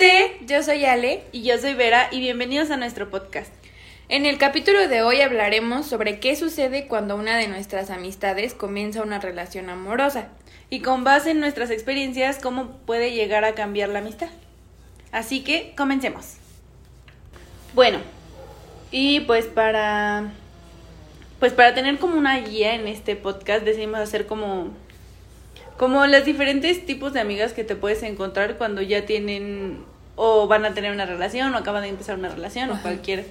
Gente, yo soy Ale y yo soy Vera y bienvenidos a nuestro podcast. En el capítulo de hoy hablaremos sobre qué sucede cuando una de nuestras amistades comienza una relación amorosa y con base en nuestras experiencias cómo puede llegar a cambiar la amistad. Así que comencemos. Bueno, y pues para pues para tener como una guía en este podcast decidimos hacer como como los diferentes tipos de amigas que te puedes encontrar cuando ya tienen o van a tener una relación o acaban de empezar una relación o cualquier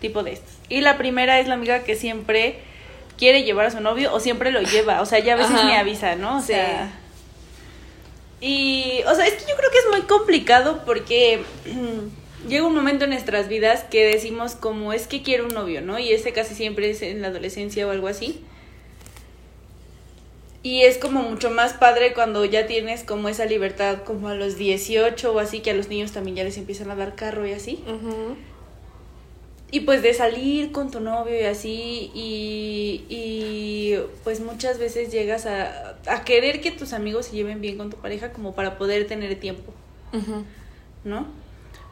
tipo de estos. Y la primera es la amiga que siempre quiere llevar a su novio o siempre lo lleva, o sea, ya a veces me avisa, ¿no? O sea, y o sea, es que yo creo que es muy complicado porque llega un momento en nuestras vidas que decimos como es que quiero un novio, ¿no? Y ese casi siempre es en la adolescencia o algo así. Y es como mucho más padre cuando ya tienes como esa libertad como a los 18 o así, que a los niños también ya les empiezan a dar carro y así. Y pues de salir con tu novio y así, y, y pues muchas veces llegas a, a, querer que tus amigos se lleven bien con tu pareja como para poder tener tiempo, ¿no?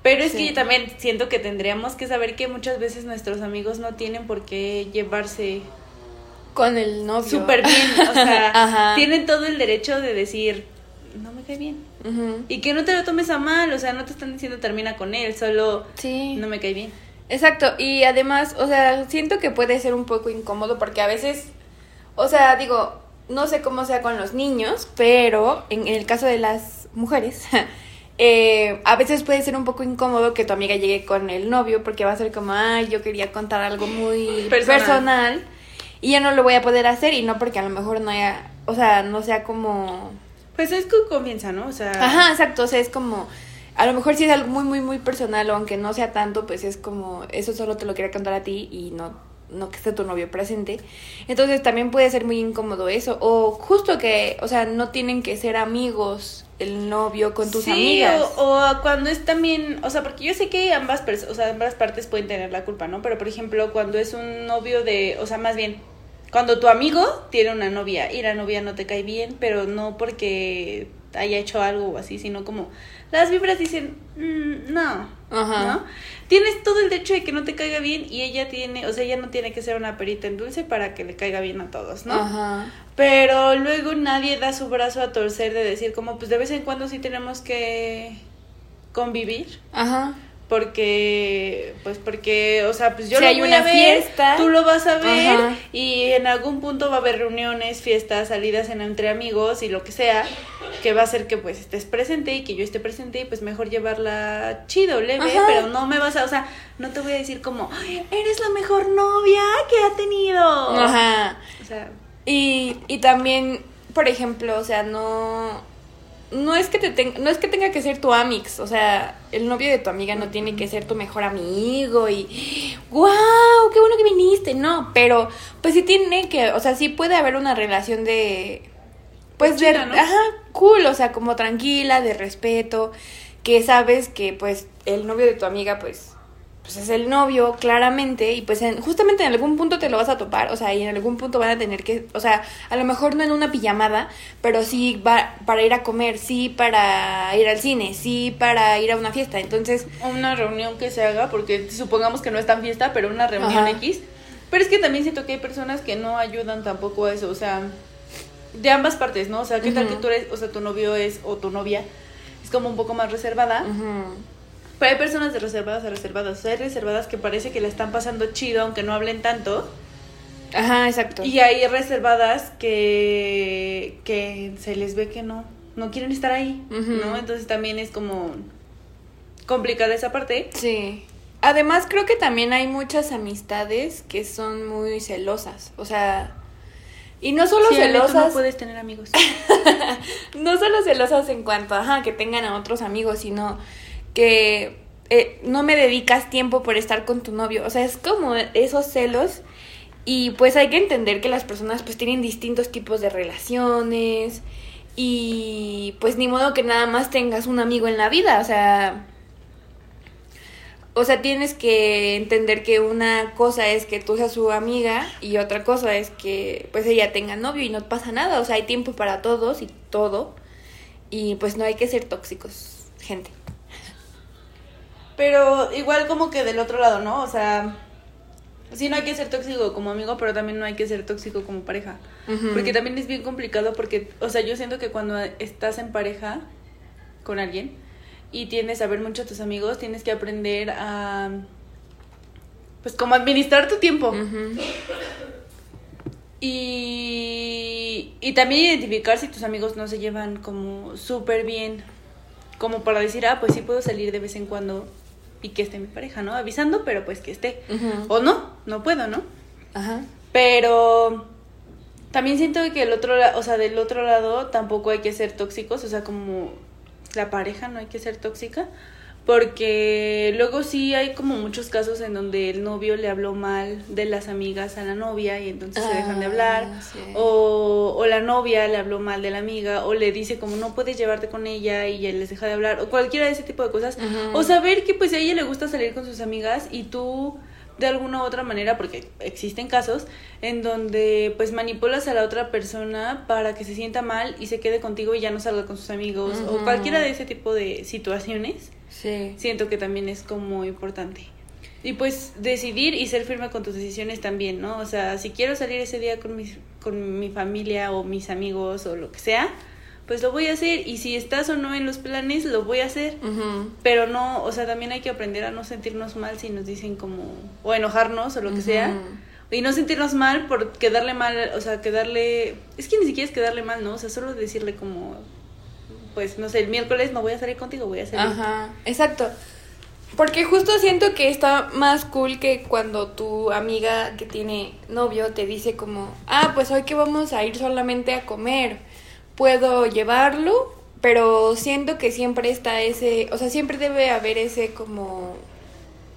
Pero es que yo también siento que tendríamos que saber que muchas veces nuestros amigos no tienen por qué llevarse con el novio. Súper bien, o sea, tienen todo el derecho de decir, no me cae bien. Y que no te lo tomes a mal, o sea, no te están diciendo termina con él, solo no me cae bien. Exacto, y además, o sea, siento que puede ser un poco incómodo porque a veces, o sea, digo, no sé cómo sea con los niños, pero en, el caso de las mujeres, eh, a veces puede ser un poco incómodo que tu amiga llegue con el novio porque va a ser como, ay, yo quería contar algo muy personal y ya no lo voy a poder hacer y no porque a lo mejor no haya, o sea, no sea como... Pues es que comienza, ¿no? O sea... Ajá, exacto, o sea, es como... A lo mejor si es algo muy, muy, muy personal o aunque no sea tanto, pues es como, eso solo te lo quería contar a ti y no, no que esté tu novio presente. Entonces también puede ser muy incómodo eso. O justo que, o sea, no tienen que ser amigos el novio con tus amigas. O, o cuando es también, o sea, porque yo sé que ambas, o sea, ambas partes pueden tener la culpa, ¿no? Pero por ejemplo, cuando es un novio de, o sea, más bien, cuando tu amigo tiene una novia y la novia no te cae bien, pero no porque haya hecho algo o así, sino como las vibras dicen, mm, no, ¿no? Tienes todo el derecho de que no te caiga bien y ella tiene, o sea, ella no tiene que ser una perita en dulce para que le caiga bien a todos, ¿no? Ajá. Pero luego nadie da su brazo a torcer de decir como, pues de vez en cuando sí tenemos que convivir. Ajá porque pues porque o sea pues yo lo hay voy una a ver, fiesta tú lo vas a ver y en algún punto va a haber reuniones fiestas salidas en, entre amigos y lo que sea que va a hacer que pues estés presente y que yo esté presente y pues mejor llevarla chido leve pero no me vas a o sea no te voy a decir como eres la mejor novia que ha tenido ajá. O sea y y también por ejemplo o sea no no es que te no es que tenga que ser tu amix, o sea, el novio de tu amiga no tiene que ser tu mejor amigo y wow, qué bueno que viniste, no, pero pues sí tiene que, o sea, sí puede haber una relación de pues, pues de ajá, cool, o sea, como tranquila, de respeto, que sabes que pues el novio de tu amiga pues pues es el novio, claramente, y pues justamente en algún punto te lo vas a topar, o sea, y en algún punto van a tener que, o sea, a lo mejor no en una pijamada, pero sí va para ir a comer, sí para ir al cine, sí para ir a una fiesta, entonces... Una reunión que se haga, porque supongamos que no es tan fiesta, pero una reunión X. Pero es que también siento que hay personas que no ayudan tampoco a eso, o sea, de ambas partes, ¿no? O sea, ¿qué tal que tú eres, o sea, tu novio es, o tu novia, es como un poco más reservada? Pero hay personas de reservadas a reservadas. O sea, hay reservadas que parece que la están pasando chido, aunque no hablen tanto. Ajá, exacto. Y hay reservadas que, que se les ve que no, no quieren estar ahí. ¿no? Entonces también es como complicada esa parte. Sí. Además, creo que también hay muchas amistades que son muy celosas. O sea, y no solo Sí, celosas. no puedes tener amigos. no solo celosas en cuanto a que tengan a otros amigos, sino que eh, no me dedicas tiempo por estar con tu novio. O sea, es como esos celos. Y pues hay que entender que las personas pues tienen distintos tipos de relaciones. Y pues ni modo que nada más tengas un amigo en la vida. O sea. O sea, tienes que entender que una cosa es que tú seas su amiga y otra cosa es que pues ella tenga novio y no pasa nada. O sea, hay tiempo para todos y todo. Y pues no hay que ser tóxicos, gente. Pero igual como que del otro lado, ¿no? O sea, sí no hay que ser tóxico como amigo, pero también no hay que ser tóxico como pareja. Porque también es bien complicado porque, o sea, yo siento que cuando estás en pareja con alguien y tienes a ver mucho a tus amigos, tienes que aprender a, pues como administrar tu tiempo. Y, y también identificar si tus amigos no se llevan como súper bien, como para decir, ah, pues sí puedo salir de vez en cuando y que esté mi pareja, ¿no? Avisando, pero pues que esté. O no, no puedo, ¿no? Ajá. Pero también siento que el otro, o sea, del otro lado tampoco hay que ser tóxicos, o sea, como la pareja no hay que ser tóxica, porque luego sí hay como muchos casos en donde el novio le habló mal de las amigas a la novia y entonces se dejan de hablar, Ah, sí. o, o la novia le habló mal de la amiga, o le dice como no puedes llevarte con ella y él les deja de hablar, o cualquiera de ese tipo de cosas, o saber que pues a ella le gusta salir con sus amigas y tú de alguna u otra manera, porque existen casos en donde pues manipulas a la otra persona para que se sienta mal y se quede contigo y ya no salga con sus amigos o cualquiera de ese tipo de situaciones, Sí. siento que también es como importante. Y pues decidir y ser firme con tus decisiones también, ¿no? O sea, si quiero salir ese día con, mis, con mi familia o mis amigos o lo que sea, pues lo voy a hacer y si estás o no en los planes, lo voy a hacer. Pero no, o sea, también hay que aprender a no sentirnos mal si nos dicen como, o enojarnos o lo que sea. Y no sentirnos mal por quedarle mal, o sea, quedarle, es que ni siquiera es quedarle mal, ¿no? O sea, solo decirle como, pues, no sé, el miércoles no voy a salir contigo, voy a salir. Ajá, exacto. Porque justo siento que está más cool que cuando tu amiga que tiene novio te dice como, ah, pues hoy que vamos a ir solamente a comer, puedo llevarlo, pero siento que siempre está ese, o sea, siempre debe haber ese como,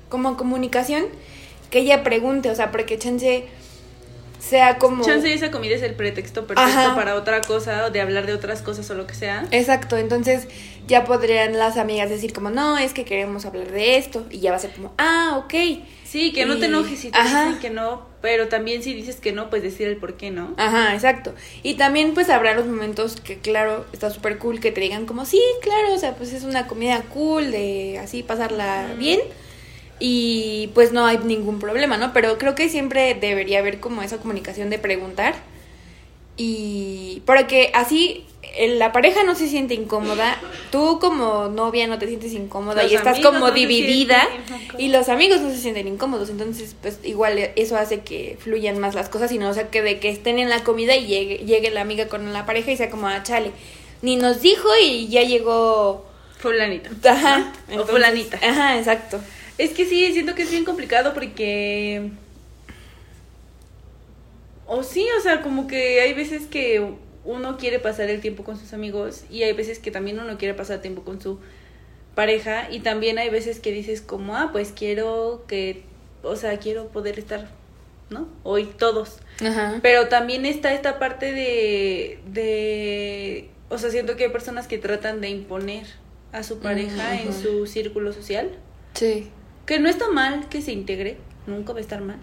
como comunicación que ella pregunte, o sea, porque chance sea como... Chance esa comida es el pretexto perfecto Ajá. para otra cosa, o de hablar de otras cosas o lo que sea. Exacto, entonces ya podrían las amigas decir como, no, es que queremos hablar de esto, y ya va a ser como, ah, ok. Sí, que no te enojes si te dicen que no, pero también si dices que no, pues decir el por qué no. Ajá, exacto. Y también pues habrá los momentos que, claro, está súper cool que te digan como, sí, claro, o sea, pues es una comida cool de así pasarla bien. Y pues no hay ningún problema, ¿no? Pero creo que siempre debería haber como esa comunicación de preguntar. Y porque así eh, la pareja no se siente incómoda, tú como novia no te sientes incómoda Los y estás como no dividida y los amigos no se sienten incómodos, entonces pues igual eso hace que fluyan más las cosas y no o sea que de que estén en la comida y llegue, llegue la amiga con la pareja y sea como, ah, chale, ni nos dijo y ya llegó... Fulanita. Ajá. ¿no? O fulanita. Ajá, exacto. Es que sí, siento que es bien complicado porque... O sí, o sea, como que hay veces que uno quiere pasar el tiempo con sus amigos y hay veces que también uno quiere pasar tiempo con su pareja y también hay veces que dices como, ah, pues quiero que, o sea, quiero poder estar, ¿no? Hoy todos. Ajá. Pero también está esta parte de, de, o sea, siento que hay personas que tratan de imponer a su pareja en su círculo social. Sí. Que no está mal que se integre, nunca va a estar mal.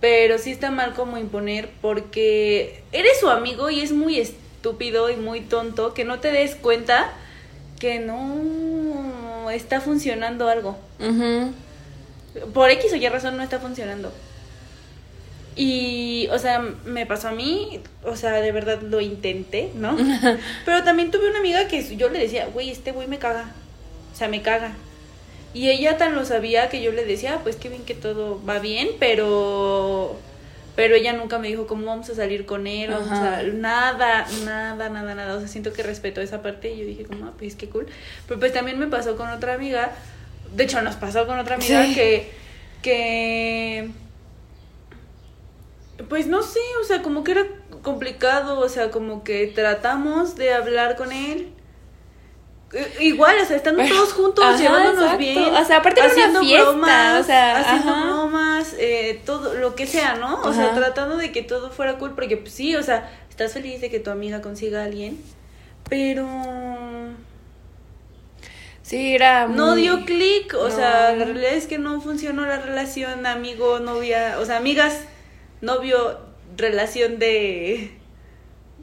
Pero sí está mal como imponer porque eres su amigo y es muy estúpido y muy tonto que no te des cuenta que no está funcionando algo. Ujú. Por X o Y razón no está funcionando. Y, o sea, me pasó a mí, o sea, de verdad lo intenté, ¿no? Pero también tuve una amiga que yo le decía, güey, este güey me caga. O sea, me caga. Y ella tan lo sabía que yo le decía, "Ah, pues qué bien que todo va bien, pero pero ella nunca me dijo cómo vamos a salir con él, o sea, nada, nada, nada, nada, o sea, siento que respetó esa parte y yo dije como, ah, pues qué cool, pero pues también me pasó con otra amiga, de hecho nos pasó con otra amiga Sí. que, que, pues no sé, o sea, como que era complicado, o sea, como que tratamos de hablar con él. Igual, o sea, estando todos juntos, Ajá, llevándonos exacto. bien. O sea, aparte una haciendo fiesta, bromas, o sea, haciendo ajá. bromas, eh, todo, lo que sea, ¿no? O sea, tratando de que todo fuera cool, porque pues, sí, o sea, estás feliz de que tu amiga consiga a alguien, pero Sí, era no dio clic, o sea, la realidad es que no funcionó la relación amigo, novia, o sea, amigas, novio, relación de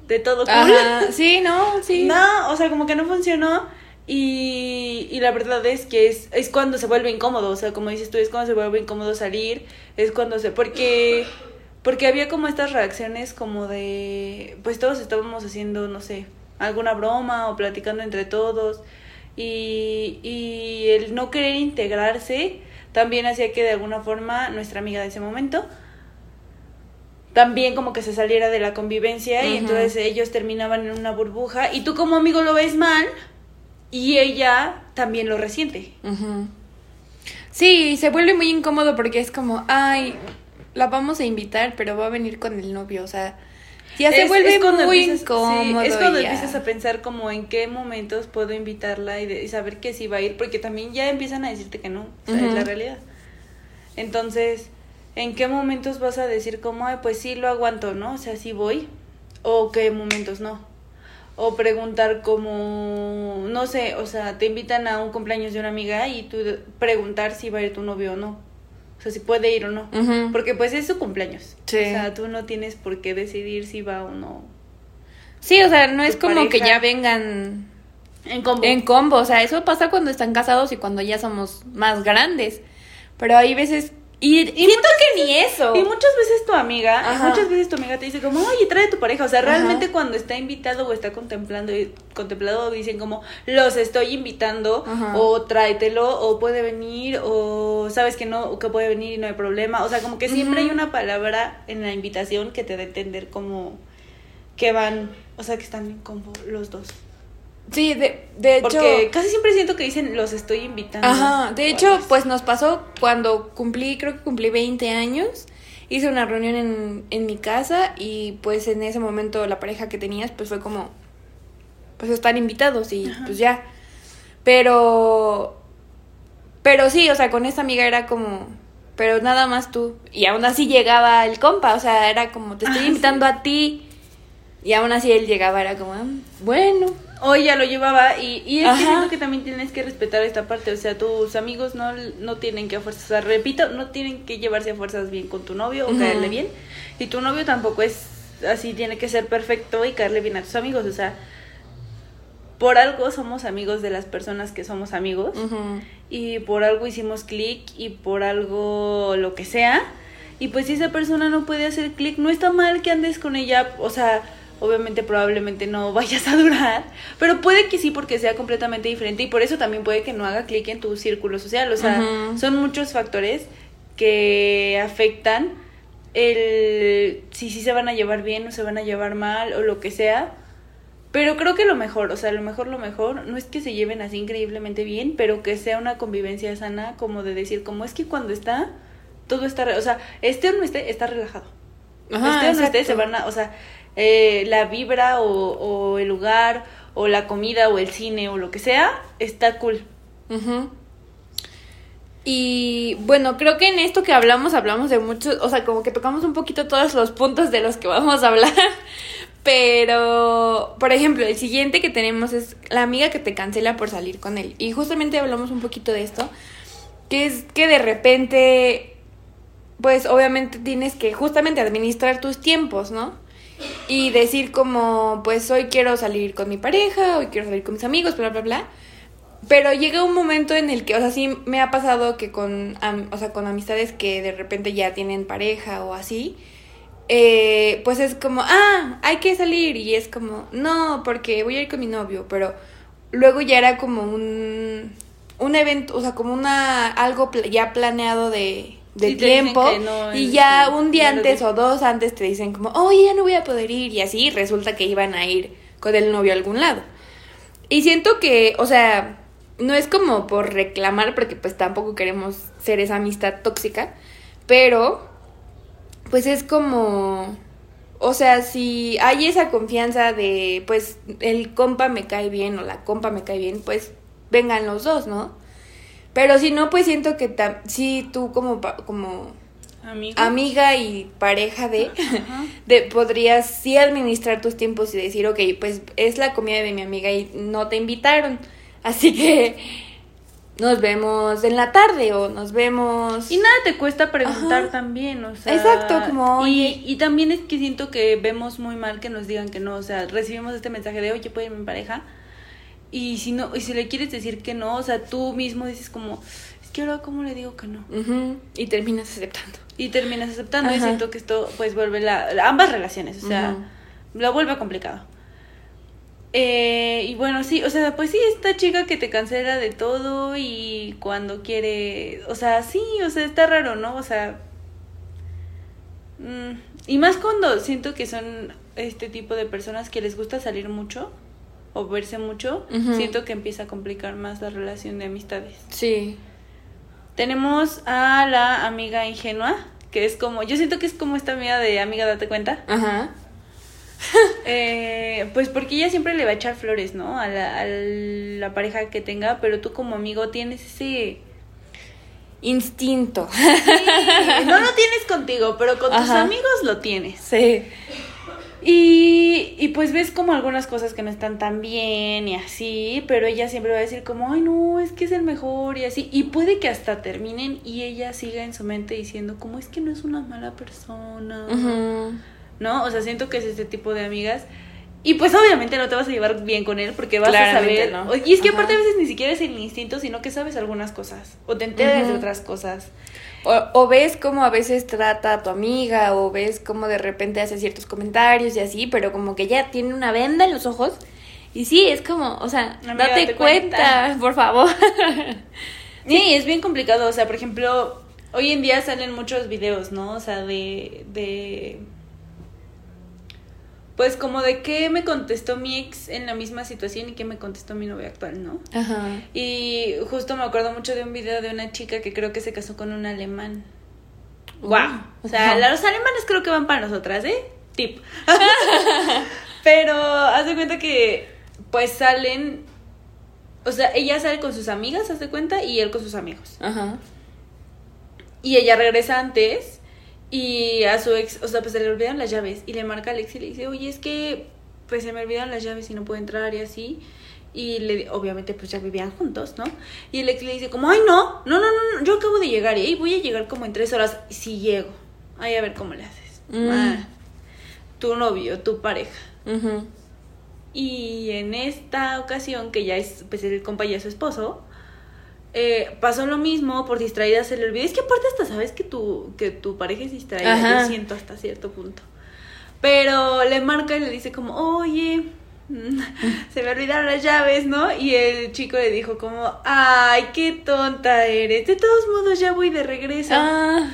de todo cool. Ajá, sí, no, sí. No, o sea, como que no funcionó y, y la verdad es que es, es cuando se vuelve incómodo, o sea, como dices tú, es cuando se vuelve incómodo salir, es cuando se... Porque, porque había como estas reacciones como de, pues todos estábamos haciendo, no sé, alguna broma o platicando entre todos y, y el no querer integrarse también hacía que de alguna forma nuestra amiga de ese momento también como que se saliera de la convivencia y entonces ellos terminaban en una burbuja y tú como amigo lo ves mal y ella también lo resiente. Sí, se vuelve muy incómodo porque es como, ay, la vamos a invitar, pero va a venir con el novio, o sea, ya se Es- vuelve es cuando muy empiezas- sí, incómodo. es cuando ya. empiezas a pensar como en qué momentos puedo invitarla y, de- y saber que sí va a ir, porque también ya empiezan a decirte que no, o sea, es la realidad. Entonces, ¿en qué momentos vas a decir como, ay, pues sí lo aguanto, ¿no? O sea, sí voy, o qué momentos no? O preguntar como, no sé, o sea, te invitan a un cumpleaños de una amiga y tú preguntar si va a ir tu novio o no. O sea, si puede ir o no. Porque pues es su cumpleaños. Sí. O sea, tú no tienes por qué decidir si va o no. Sí, o sea, no es como que ya vengan En combo. en combo, o sea, eso pasa cuando están casados y cuando ya somos más grandes. Pero hay veces y, siento que ni eso. Y muchas veces tu amiga, y Ajá. muchas veces tu amiga te dice como, oye, trae a tu pareja. O sea, Ajá. realmente cuando está invitado o está contemplando, contemplado, dicen como, los estoy invitando, Ajá. o tráetelo, o puede venir, o sabes que no, que puede venir y no hay problema. O sea, como que siempre hay una palabra en la invitación que te da a entender como que van, o sea, que están en combo los dos. Sí, de, de hecho Porque casi siempre siento que dicen, los estoy invitando. Ajá, de hecho, pues nos pasó cuando cumplí, creo que cumplí 20 años, hice una reunión en, en mi casa y pues en ese momento la pareja que tenías pues fue como, pues están invitados y Ajá. pues ya. Pero, pero sí, o sea, con esta amiga era como, pero nada más tú. Y aún así llegaba el compa, o sea, era como, te estoy Ah, invitando a ti. Y aún así él llegaba, era como, "Ah, bueno. O ella lo llevaba y, y es que siento que también tienes que respetar esta parte, o sea, tus amigos no, no tienen que a fuerzas, o sea, repito, no tienen que llevarse a fuerzas bien con tu novio o caerle bien, y tu novio tampoco es así, tiene que ser perfecto y caerle bien a tus amigos, o sea, por algo somos amigos de las personas que somos amigos, y por algo hicimos clic y por algo lo que sea. Y pues si esa persona no puede hacer clic, no está mal que andes con ella, o sea, obviamente probablemente no vayas a durar, pero puede que sí porque sea completamente diferente y por eso también puede que no haga clic en tu círculo social, o sea, son muchos factores que afectan el si sí se van a llevar bien o se van a llevar mal o lo que sea. Pero creo que lo mejor, o sea, lo mejor, lo mejor, no es que se lleven así increíblemente bien, pero que sea una convivencia sana, como de decir, como es que cuando está, todo está, o sea, este o no esté, está relajado. Ajá, este o no esté, se van a, o sea, eh, la vibra o, o el lugar, o la comida, o el cine, o lo que sea, está cool. Y bueno, creo que en esto que hablamos, hablamos de muchos, o sea, como que tocamos un poquito todos los puntos de los que vamos a hablar. Pero, por ejemplo, el siguiente que tenemos es la amiga que te cancela por salir con él. Y justamente hablamos un poquito de esto, que es que de repente, pues obviamente tienes que justamente administrar tus tiempos, ¿no? Y decir como, pues hoy quiero salir con mi pareja, hoy quiero salir con mis amigos, bla, bla, bla. Pero llega un momento en el que, o sea, sí me ha pasado que con, o sea, con amistades que de repente ya tienen pareja o así, eh, pues es como, ah, hay que salir y es como, no, porque voy a ir con mi novio, pero luego ya era como un, un evento, o sea, como una, algo ya planeado de, de tiempo no, y el- ya un día no antes o dos antes te dicen como, oye, ya no voy a poder ir y así resulta que iban a ir con el novio a algún lado. Y siento que, o sea, no es como por reclamar porque pues tampoco queremos ser esa amistad tóxica, pero pues es como, o sea, si hay esa confianza de, pues el compa me cae bien o la compa me cae bien, pues vengan los dos, ¿no? Pero si no, pues siento que tam- sí tú como, como Amigo. amiga y pareja de, de podrías sí administrar tus tiempos y decir, ok, pues es la comida de mi amiga y no te invitaron, así que nos vemos en la tarde o nos vemos... Y nada te cuesta preguntar Ajá. también, o sea. Exacto, como, y, y también es que siento que vemos muy mal que nos digan que no, o sea, recibimos este mensaje de, oye, ¿puede ir mi pareja? Y si no, y si le quieres decir que no, o sea, tú mismo dices como, es que ahora cómo le digo que no. Y terminas aceptando. Y terminas aceptando y siento que esto pues vuelve la, ambas relaciones, o sea, lo vuelve complicado. Eh, y bueno, sí, o sea, pues sí, esta chica que te cancela de todo y cuando quiere, o sea, sí, o sea, está raro, ¿no? O sea, mm, y más cuando siento que son este tipo de personas que les gusta salir mucho o verse mucho, siento que empieza a complicar más la relación de amistades. Sí. Tenemos a la amiga ingenua, que es como, yo siento que es como esta amiga de amiga, date cuenta. Ajá. Eh, pues porque ella siempre le va a echar flores, ¿no? A la, a la pareja que tenga, pero tú como amigo tienes ese... Instinto. Sí, no lo tienes contigo, pero con tus amigos lo tienes. Sí. Y, y pues ves como algunas cosas que no están tan bien y así, pero ella siempre va a decir como, ay no, es que es el mejor y así. Y puede que hasta terminen y ella siga en su mente diciendo como es que no es una mala persona. ¿no? O sea, siento que es este tipo de amigas. Y pues obviamente no te vas a llevar bien con él porque vas a saber. no. Y es que Ajá. aparte a veces ni siquiera es el instinto, sino que sabes algunas cosas. O te enteras de otras cosas. O, o ves cómo a veces trata a tu amiga, o ves cómo de repente hace ciertos comentarios y así, pero como que ya tiene una venda en los ojos. Y sí, es como, o sea, Amiga, date, date cuenta, cuenta. por favor. Sí, es bien complicado. O sea, por ejemplo, hoy en día salen muchos videos, ¿no? O sea, de. de pues como de qué me contestó mi ex en la misma situación y qué me contestó mi novia actual, ¿no? Ajá. Y justo me acuerdo mucho de un video de una chica que creo que se casó con un alemán. Wow. O sea, Ajá. los alemanes creo que van para nosotras, ¿eh? Tip. Pero haz de cuenta que pues salen o sea, ella sale con sus amigas, haz de cuenta, y él con sus amigos. Ajá. Y ella regresa antes y a su ex, o sea, pues se le olvidan las llaves y le marca a Alex y le dice, "Oye, es que pues se me olvidan las llaves y no puedo entrar y así." Y le, obviamente pues ya vivían juntos, ¿no? Y el ex le dice como, ay no, no, no, no, yo acabo de llegar y voy a llegar como en tres horas. Y si llego, ay a ver cómo le haces. Mm. Ah, tu novio, tu pareja. Y en esta ocasión, que ya es, pues el compa ya es su esposo, eh, pasó lo mismo, por distraída se le olvidó. Es que aparte hasta sabes que tu, que tu pareja es distraída, Ajá. yo siento hasta cierto punto. Pero le marca y le dice como, oye, mm, se me olvidaron las llaves, ¿no? Y el chico le dijo como, ay, qué tonta eres. De todos modos ya voy de regreso. Ah.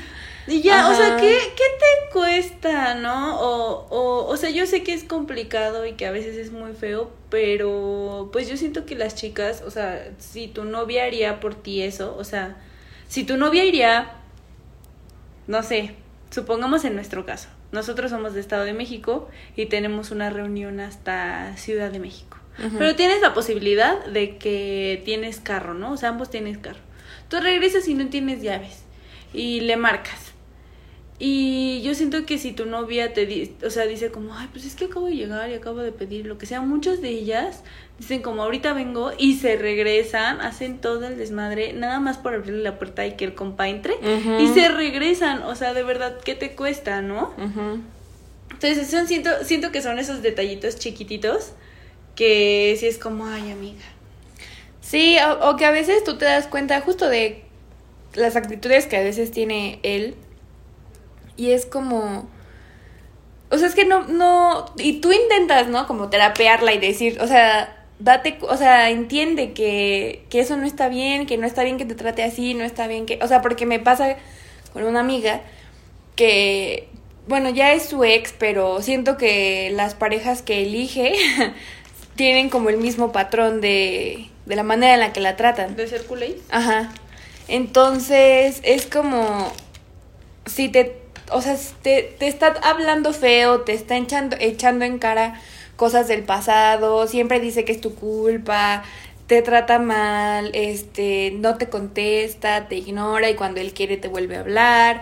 Y ya, o sea. ¿qué, qué te cuesta, no? O, o, o sea, yo sé que es complicado y que a veces es muy feo, pero pues yo siento que las chicas, o sea, si tu novia haría por ti eso, o sea, si tu novia iría, no sé, supongamos en nuestro caso, nosotros somos de Estado de México y tenemos una reunión hasta Ciudad de México. Pero tienes la posibilidad de que tienes carro, ¿no? O sea, ambos tienes carro. Tú regresas y no tienes llaves y le marcas. Y yo siento que si tu novia te di o sea, dice como, ay, pues es que acabo de llegar y acabo de pedir lo que sea, muchas de ellas dicen como, ahorita vengo y se regresan, hacen todo el desmadre, nada más por abrirle la puerta y que el compa entre y se regresan, o sea, de verdad, ¿qué te cuesta, no? Entonces, son, siento, siento que son esos detallitos chiquititos que sí es como, ay, amiga. Sí, o, o que a veces tú te das cuenta justo de las actitudes que a veces tiene él. Y es como. O sea, es que no, no. Y tú intentas, ¿no? Como terapearla y decir, o sea, date, o sea, entiende que, que eso no está bien, que no está bien que te trate así, no está bien que. O sea, porque me pasa con una amiga que, bueno, ya es su ex, pero siento que las parejas que elige tienen como el mismo patrón de, de la manera en la que la tratan. ¿De ser? Ajá. Entonces, es como si te, o sea, te, te está hablando feo, te está echando, echando en cara cosas del pasado, siempre dice que es tu culpa, te trata mal, este, no te contesta, te ignora y cuando él quiere te vuelve a hablar.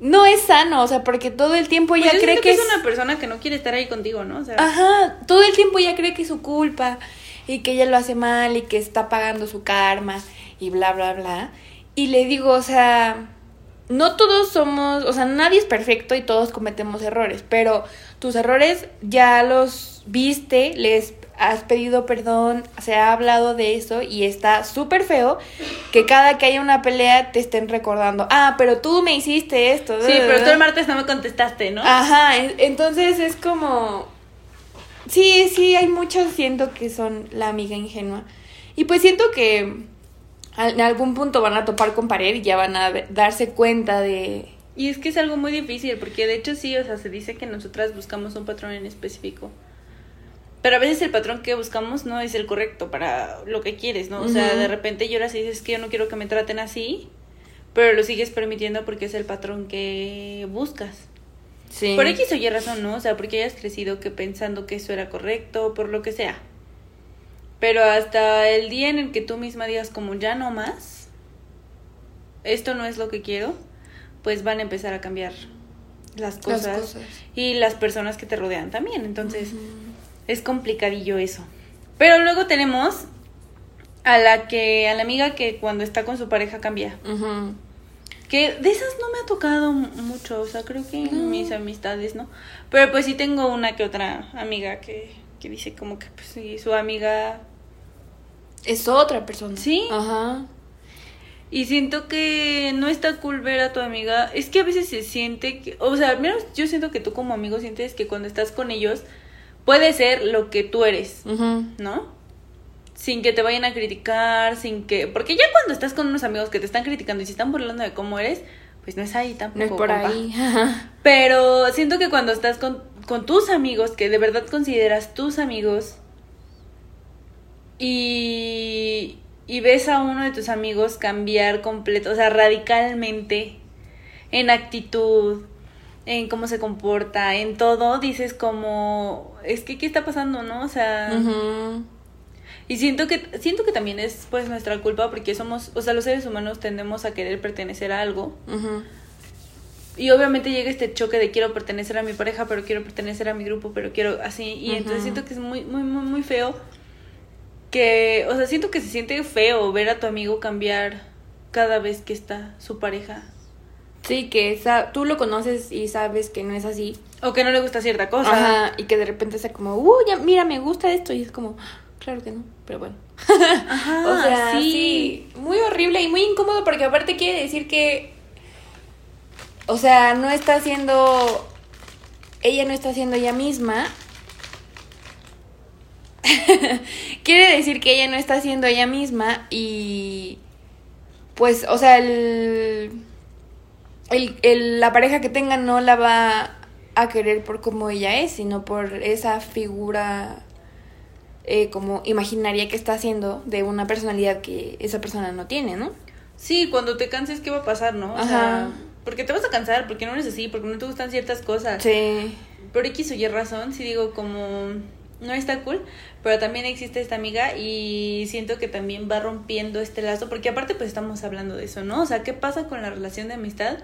No es sano, o sea, porque todo el tiempo Pues ya yo cree que que es una persona que no quiere estar ahí contigo, ¿no? O sea, Ajá, todo el tiempo ya cree que es su culpa y que ella lo hace mal y que está pagando su karma y bla, bla, bla. Y le digo, o sea, no todos somos, o sea, nadie es perfecto y todos cometemos errores, pero tus errores ya los viste, les has pedido perdón, se ha hablado de eso y está súper feo que cada que haya una pelea te estén recordando, ah, pero tú me hiciste esto. sí, pero tú el martes no me contestaste, ¿no? Ajá, en- entonces es como... Sí, sí, hay muchos siento que son la amiga ingenua. Y pues siento que en algún punto van a topar con pared y ya van a darse cuenta de... Y es que es algo muy difícil, porque de hecho sí, o sea, se dice que nosotras buscamos un patrón en específico. Pero a veces el patrón que buscamos no es el correcto para lo que quieres, ¿no? O sea, de repente lloras y dices que yo no quiero que me traten así, pero lo sigues permitiendo porque es el patrón que buscas. Sí. Por X o Y razón, ¿no? O sea, porque hayas crecido que pensando que eso era correcto, por lo que sea. Pero hasta el día en el que tú misma digas como ya no más, esto no es lo que quiero, pues van a empezar a cambiar las Las cosas, y las personas que te rodean también. Entonces, es complicadillo eso. Pero luego tenemos a la que, a la amiga que cuando está con su pareja cambia. Que de esas no me ha tocado mucho, o sea, creo que en mis amistades, ¿no? Pero pues sí tengo una que otra amiga que, que dice como que pues sí, su amiga... Es otra persona. Sí. Ajá. Y siento que no está cool ver a tu amiga. Es que a veces se siente que, o sea, al menos yo siento que tú como amigo sientes que cuando estás con ellos puede ser lo que tú eres. ¿no? Sin que te vayan a criticar, sin que... Porque ya cuando estás con unos amigos que te están criticando y se están burlando de cómo eres, pues no es ahí tampoco. No es por compa. ahí. Pero siento que cuando estás con, con tus amigos, que de verdad consideras tus amigos, y, y ves a uno de tus amigos cambiar completo, o sea, radicalmente en actitud, en cómo se comporta, en todo, dices como, es que, ¿qué está pasando, no? O sea... Y siento que siento que también es pues nuestra culpa porque somos, o sea, los seres humanos tendemos a querer pertenecer a algo y obviamente llega este choque de quiero pertenecer a mi pareja, pero quiero pertenecer a mi grupo, pero quiero así y entonces siento que es muy muy muy muy feo que, o sea, siento que se siente feo ver a tu amigo cambiar cada vez que está su pareja Sí, que tú lo conoces y sabes que no es así. o que no le gusta cierta cosa. Ajá, y que de repente sea como, uh, ya, mira, me gusta esto. Y es como, claro que no, pero bueno. Ajá, o sea, sí. sí. muy horrible y muy incómodo porque aparte quiere decir que, o sea, no está haciendo, ella no está haciendo ella misma. quiere decir que ella no está haciendo ella misma y, pues, o sea, el, el, el- la pareja que tenga no la va a querer por como ella es, sino por esa figura eh, como imaginaria que está haciendo de una personalidad que esa persona no tiene, ¿no? Sí, cuando te canses, ¿qué va a pasar, no? O Ajá. sea, porque te vas a cansar, porque no eres así, porque no te gustan ciertas cosas. Sí. Por X o Y razón, sí digo como no está cool, pero también existe esta amiga y siento que también va rompiendo este lazo, porque aparte pues estamos hablando de eso, ¿no? O sea, ¿qué pasa con la relación de amistad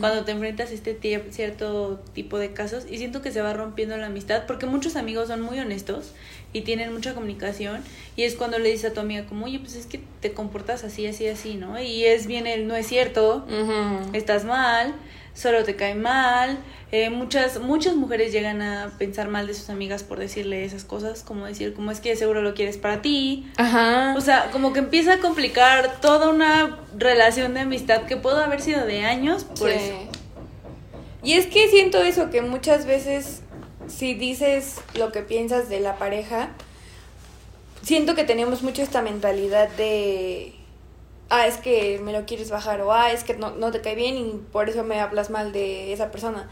cuando te enfrentas a este cierto tipo de casos? Y siento que se va rompiendo la amistad, porque muchos amigos son muy honestos y tienen mucha comunicación y es cuando le dices a tu amiga como, oye, pues es que te comportas así, así, así, ¿no? Y es bien el no es cierto, estás mal, solo te cae mal. Eh, muchas, muchas mujeres llegan a pensar mal de sus amigas por decirle esas cosas, como decir, como es que seguro lo quieres para ti. Ajá. O sea, como que empieza a complicar toda una relación de amistad que pudo haber sido de años por Sí. eso. Y es que siento eso, que muchas veces si dices lo que piensas de la pareja, siento que tenemos mucho esta mentalidad de, ah, es que me lo quieres bajar o ah, es que no, no te cae bien y por eso me hablas mal de esa persona.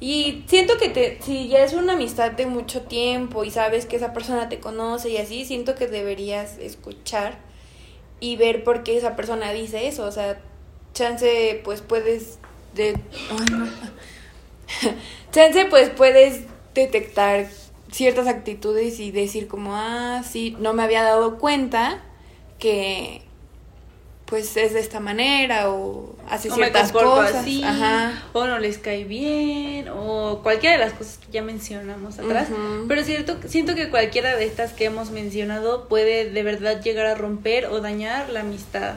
Y siento que te, si ya es una amistad de mucho tiempo y sabes que esa persona te conoce y así, siento que deberías escuchar y ver por qué esa persona dice eso. O sea, chance pues puedes de... chance pues puedes detectar ciertas actitudes y decir como, ah, sí, no me había dado cuenta que pues es de esta manera o hace ciertas cosas así, o no les cae bien o cualquiera de las cosas que ya mencionamos atrás. Pero cierto siento que cualquiera de estas que hemos mencionado puede de verdad llegar a romper o dañar la amistad.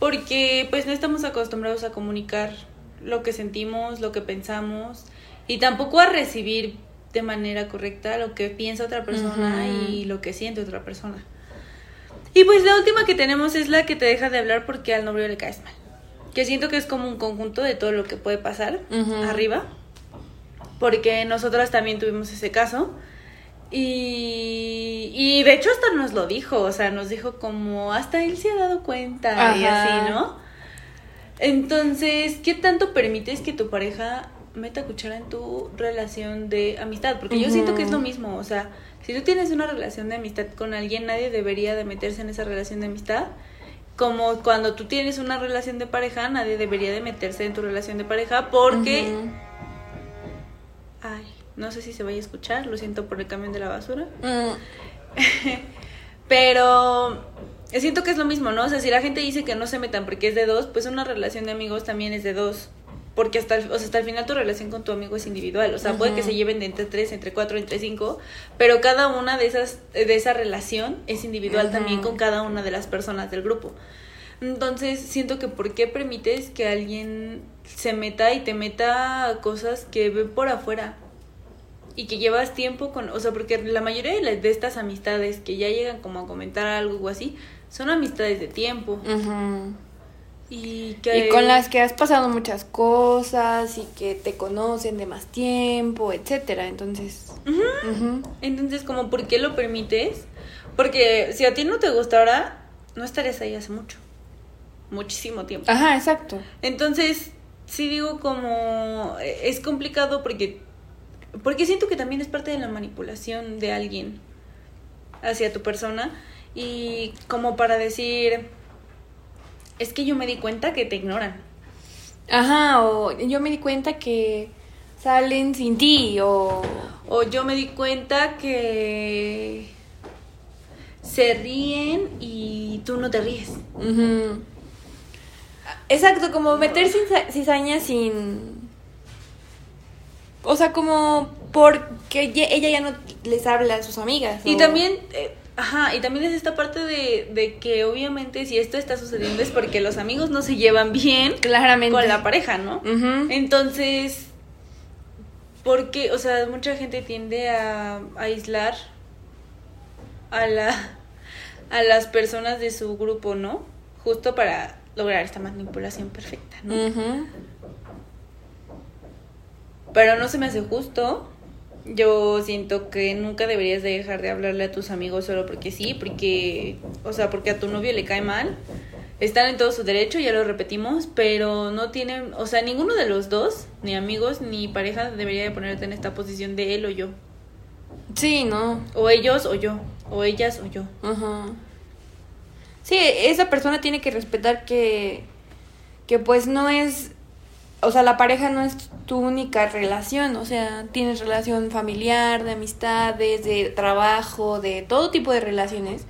Porque pues no estamos acostumbrados a comunicar lo que sentimos lo que pensamos y tampoco a recibir de manera correcta lo que piensa otra persona y lo que siente otra persona y pues la última que tenemos es la que te deja de hablar porque al novio le caes mal. Que siento que es como un conjunto de todo lo que puede pasar arriba. Porque nosotras también tuvimos ese caso. Y, y de hecho hasta nos lo dijo, o sea, nos dijo como hasta él se ha dado cuenta y así, ¿no? Entonces, ¿qué tanto permites que tu pareja meta cuchara en tu relación de amistad? Porque yo siento que es lo mismo, o sea, si tú tienes una relación de amistad con alguien, nadie debería de meterse en esa relación de amistad. Como cuando tú tienes una relación de pareja, nadie debería de meterse en tu relación de pareja porque... Ay, no sé si se vaya a escuchar, lo siento por el camión de la basura. Mm. Pero siento que es lo mismo, ¿no? O sea, si la gente dice que no se metan porque es de dos, pues una relación de amigos también es de dos porque hasta el, o sea, hasta el final tu relación con tu amigo es individual, o sea, puede que se lleven de entre tres, entre cuatro, entre cinco, pero cada una de esas, de esa relación es individual también con cada una de las personas del grupo. Entonces, siento que ¿por qué permites que alguien se meta y te meta cosas que ve por afuera? Y que llevas tiempo con, o sea, porque la mayoría de, de estas amistades que ya llegan como a comentar algo o así, son amistades de tiempo. Y, que... con las que has pasado muchas cosas y que te conocen de más tiempo, etcétera. Entonces, entonces como ¿por qué lo permites? Porque si a ti no te gusta ahora, no estarías ahí hace mucho. Muchísimo tiempo. Ajá, exacto. Entonces, sí digo como eh, es complicado porque porque siento que también es parte de la manipulación de alguien hacia tu persona y como para decir es que yo me di cuenta que te ignoran. Ajá, o yo me di cuenta que salen sin ti, o... O yo me di cuenta que se ríen y tú no te ríes. Exacto, como meter cizaña sin... O sea, como porque ella ya no les habla a sus amigas. Y también... Eh, Ajá, y también es esta parte de, de, que obviamente si esto está sucediendo es porque los amigos no se llevan bien Claramente. con la pareja, ¿no? Entonces, porque, o sea, mucha gente tiende a, aislar a, la, a las personas de su grupo, ¿no? Justo para lograr esta manipulación perfecta, ¿no? Pero no se me hace justo yo siento que nunca deberías de dejar de hablarle a tus amigos solo porque sí, porque, o sea, porque a tu novio le cae mal. Están en todo su derecho, ya lo repetimos, pero no tienen, o sea, ninguno de los dos, ni amigos ni pareja, debería de ponerte en esta posición de él o yo. Sí, no. O ellos o yo, o ellas o yo. Ajá. Sí, esa persona tiene que respetar que, que pues no es o sea, la pareja no es tu única relación, o sea, tienes relación familiar, de amistades, de trabajo, de todo tipo de relaciones.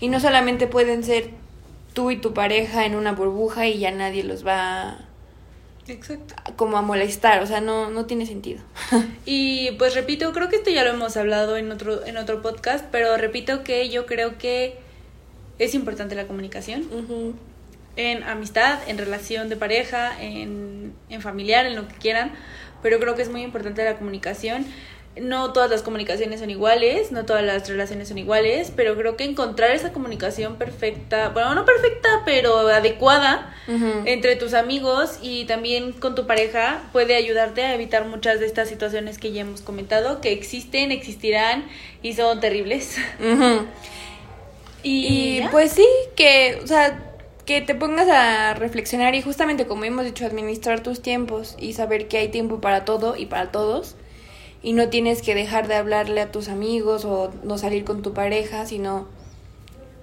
Y no solamente pueden ser tú y tu pareja en una burbuja y ya nadie los va Exacto. como a molestar, o sea, no, no tiene sentido. y pues repito, creo que esto ya lo hemos hablado en otro, en otro podcast, pero repito que yo creo que es importante la comunicación en amistad, en relación de pareja, en, en familiar, en lo que quieran, pero creo que es muy importante la comunicación. No todas las comunicaciones son iguales, no todas las relaciones son iguales, pero creo que encontrar esa comunicación perfecta, bueno, no perfecta, pero adecuada entre tus amigos y también con tu pareja puede ayudarte a evitar muchas de estas situaciones que ya hemos comentado, que existen, existirán y son terribles. y, y pues sí, que, o sea, que te pongas a reflexionar y justamente como hemos dicho, administrar tus tiempos y saber que hay tiempo para todo y para todos y no tienes que dejar de hablarle a tus amigos o no salir con tu pareja, sino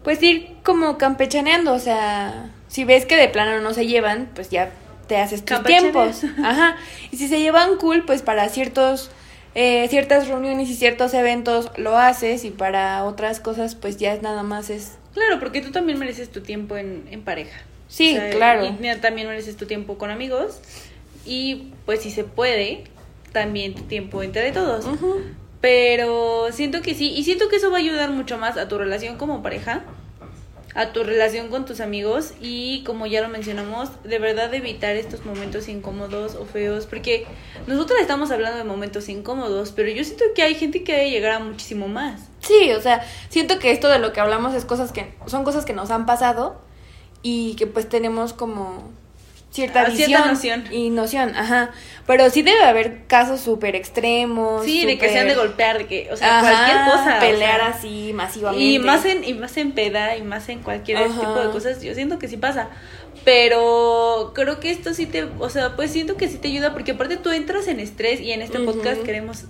pues ir como campechaneando, o sea, si ves que de plano no se llevan, pues ya te haces tus tiempos. Ajá. Y si se llevan cool, pues para ciertos eh, ciertas reuniones y ciertos eventos lo haces y para otras cosas pues ya es nada más es Claro, porque tú también mereces tu tiempo en, en pareja. Sí, claro. Y también mereces tu tiempo con amigos. Y pues si se puede, también tu tiempo entre todos. Pero siento que sí, y siento que eso va a ayudar mucho más a tu relación como pareja a tu relación con tus amigos y como ya lo mencionamos, de verdad evitar estos momentos incómodos o feos, porque nosotros estamos hablando de momentos incómodos, pero yo siento que hay gente que debe llegar a muchísimo más. Sí, o sea, siento que esto de lo que hablamos es cosas que son cosas que nos han pasado y que pues tenemos como cierta ah, visión noción. y noción, ajá. Pero sí debe haber casos súper extremos. Sí, de que sean de golpear, de que, o sea, cualquier cosa. Pelear así masivamente. Y más en, y más en peda y más en cualquier tipo de cosas, yo siento que sí pasa. Pero creo que esto sí te, o sea, pues siento que sí te ayuda porque aparte tú entras en estrés y en este podcast queremos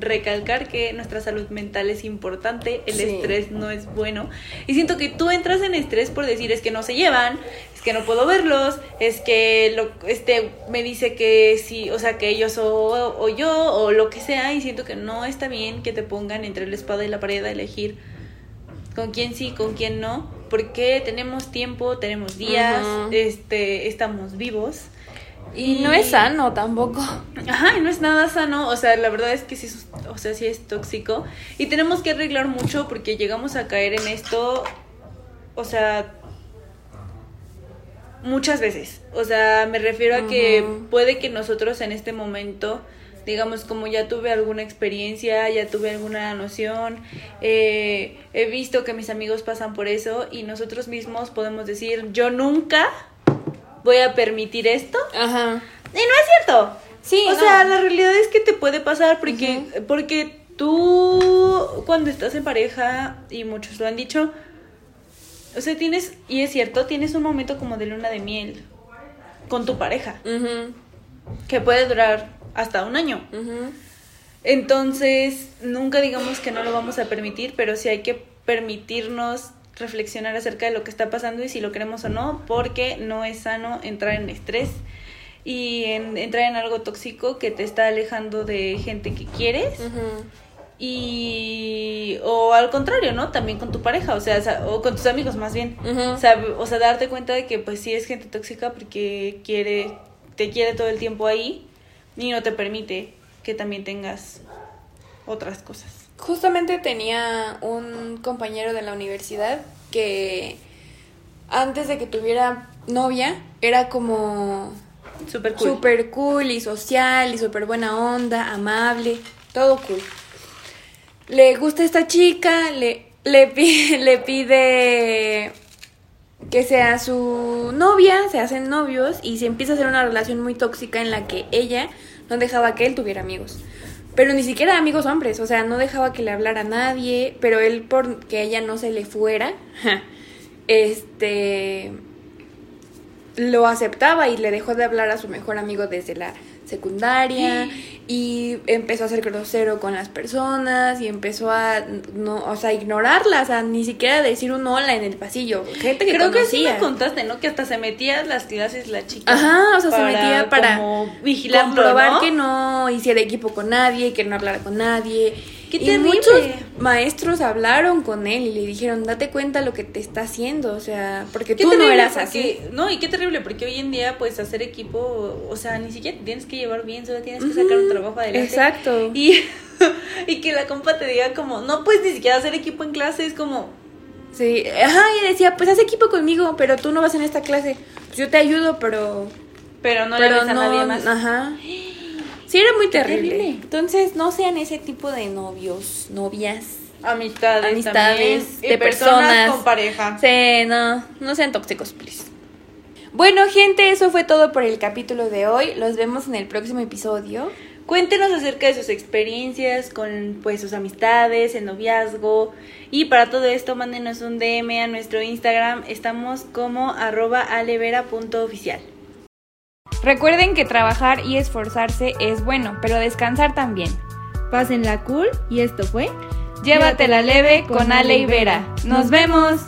recalcar que nuestra salud mental es importante, el estrés no es bueno. Y siento que tú entras en estrés por decir es que no se llevan, es que no puedo verlos, es que lo, este me dice que sí, o sea, que ellos o, o yo o lo que sea y siento que no está bien que te pongan entre la espada y la pared a elegir con quién sí, con quién no, porque tenemos tiempo, tenemos días, este, estamos vivos. Y, no es sano tampoco. Ajá, no es nada sano. O sea, la verdad es que sí, o sea, sí es tóxico. Y tenemos que arreglar mucho porque llegamos a caer en esto. O sea, muchas veces. O sea, me refiero a que puede que nosotros en este momento, digamos, como ya tuve alguna experiencia, ya tuve alguna noción, eh, he visto que mis amigos pasan por eso y nosotros mismos podemos decir, yo nunca voy a permitir esto. Ajá. Y no es cierto. Sí. O sea, la realidad es que te puede pasar porque, porque tú cuando estás en pareja, y muchos lo han dicho, o sea, tienes, y es cierto, tienes un momento como de luna de miel con tu pareja, que puede durar hasta un año. Entonces, nunca digamos que no lo vamos a permitir, pero sí hay que permitirnos reflexionar acerca de lo que está pasando y si lo queremos o no, porque no es sano entrar en estrés y en, entrar en algo tóxico que te está alejando de gente que quieres y o al contrario, ¿no? También con tu pareja, o sea, o con tus amigos más bien. o, sea, o sea, darte cuenta de que pues sí es gente tóxica porque quiere te quiere todo el tiempo ahí y no te permite que también tengas otras cosas. Justamente tenía un compañero de la universidad que antes de que tuviera novia era como super cool, super cool y social y super buena onda, amable, todo cool le gusta esta chica, le, le, pide, le pide que sea su novia, se hacen novios y se empieza a hacer una relación muy tóxica en la que ella no dejaba que él tuviera amigos. Pero ni siquiera amigos hombres, o sea, no dejaba que le hablara a nadie, pero él por que ella no se le fuera, este lo aceptaba y le dejó de hablar a su mejor amigo desde la secundaria y empezó a ser grosero con las personas y empezó a no, o sea, ignorarlas, a ni siquiera decir un hola en el pasillo, gente que Creo que sí me contaste, ¿no? Que hasta se metía a las clases la chica. Ajá, o sea, se metía para vigilar, comprobar que no hiciera equipo con nadie, que no hablara con nadie y muchos maestros hablaron con él y le dijeron, date cuenta lo que te está haciendo, o sea, porque tú no eras así. No, y qué terrible, porque hoy en día, pues, hacer equipo, o sea, ni siquiera te tienes que llevar bien, solo tienes que sacar un trabajo adelante. Exacto. Y, y que la compa te diga como, no puedes ni siquiera hacer equipo en clase, es como... Sí, ajá, y decía, pues haz equipo conmigo, pero tú no vas en esta clase. Pues yo te ayudo, pero... Pero no le ves a nadie más. Ajá. Sí, era muy terrible. Entonces, no sean ese tipo de novios, novias. Amistades, amistades de personas, con pareja. Sí, no, no sean tóxicos, please. Bueno, gente, eso fue todo por el capítulo de hoy. Los vemos en el próximo episodio. Cuéntenos acerca de sus experiencias con pues sus amistades, el noviazgo. Y para todo esto, mándenos un DM a nuestro Instagram. Estamos como arroba alevera.oficial. Recuerden que trabajar y esforzarse es bueno, pero descansar también. Pásenla cool y esto fue Llévatela leve con Ale y Vera. ¡Nos vemos!